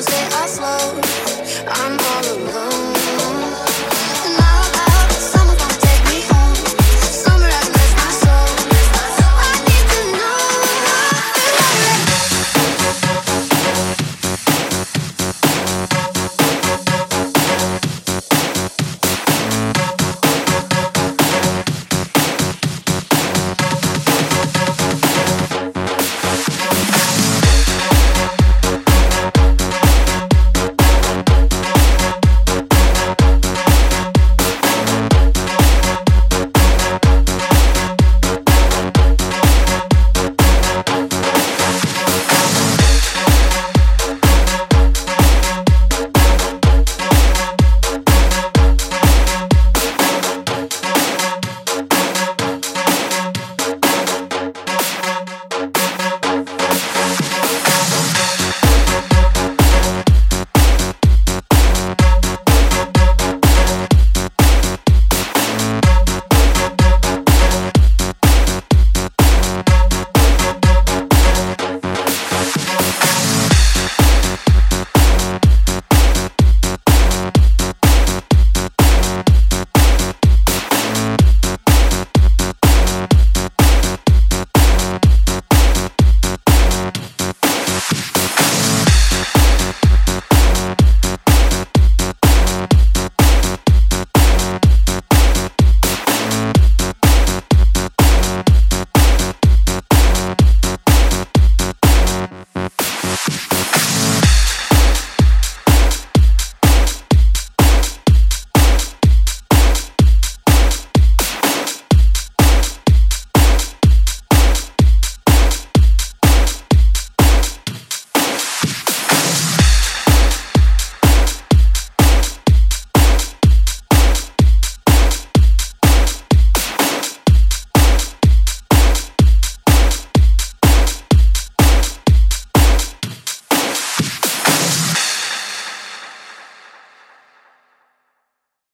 Say I'm slow.